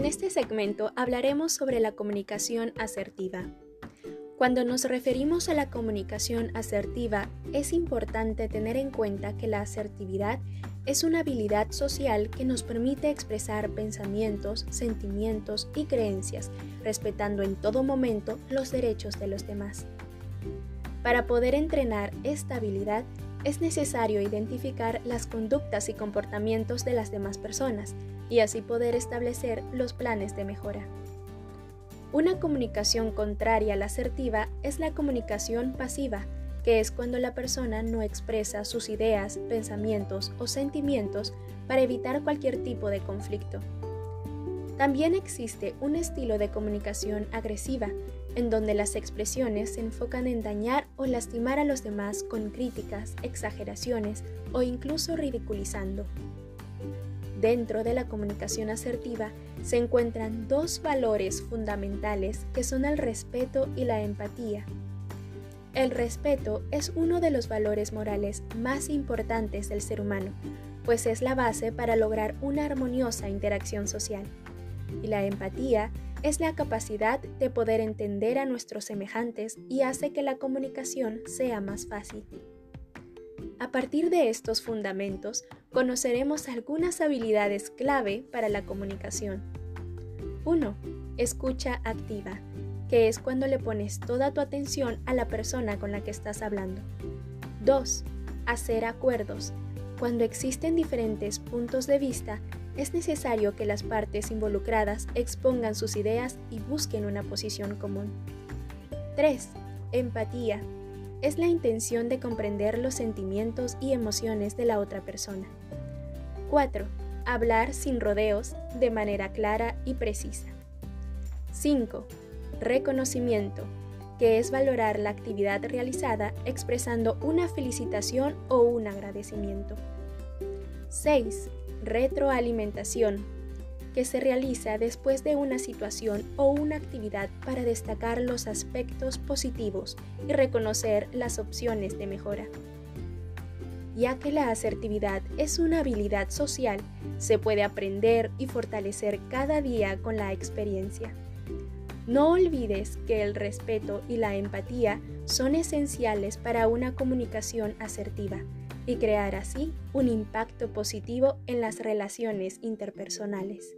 En este segmento hablaremos sobre la comunicación asertiva. Cuando nos referimos a la comunicación asertiva, es importante tener en cuenta que la asertividad es una habilidad social que nos permite expresar pensamientos, sentimientos y creencias, respetando en todo momento los derechos de los demás. Para poder entrenar esta habilidad, es necesario identificar las conductas y comportamientos de las demás personas y así poder establecer los planes de mejora. Una comunicación contraria a la asertiva es la comunicación pasiva, que es cuando la persona no expresa sus ideas, pensamientos o sentimientos para evitar cualquier tipo de conflicto. También existe un estilo de comunicación agresiva, en donde las expresiones se enfocan en dañar o lastimar a los demás con críticas, exageraciones o incluso ridiculizando. Dentro de la comunicación asertiva se encuentran dos valores fundamentales que son el respeto y la empatía. El respeto es uno de los valores morales más importantes del ser humano, pues es la base para lograr una armoniosa interacción social. Y la empatía es la capacidad de poder entender a nuestros semejantes y hace que la comunicación sea más fácil. A partir de estos fundamentos, conoceremos algunas habilidades clave para la comunicación. 1. Escucha activa que es cuando le pones toda tu atención a la persona con la que estás hablando. 2. Hacer acuerdos. Cuando existen diferentes puntos de vista, es necesario que las partes involucradas expongan sus ideas y busquen una posición común. 3. Empatía. Es la intención de comprender los sentimientos y emociones de la otra persona. 4. Hablar sin rodeos, de manera clara y precisa. 5 reconocimiento, que es valorar la actividad realizada expresando una felicitación o un agradecimiento. 6. Retroalimentación, que se realiza después de una situación o una actividad para destacar los aspectos positivos y reconocer las opciones de mejora. Ya que la asertividad es una habilidad social, se puede aprender y fortalecer cada día con la experiencia. No olvides que el respeto y la empatía son esenciales para una comunicación asertiva y crear así un impacto positivo en las relaciones interpersonales.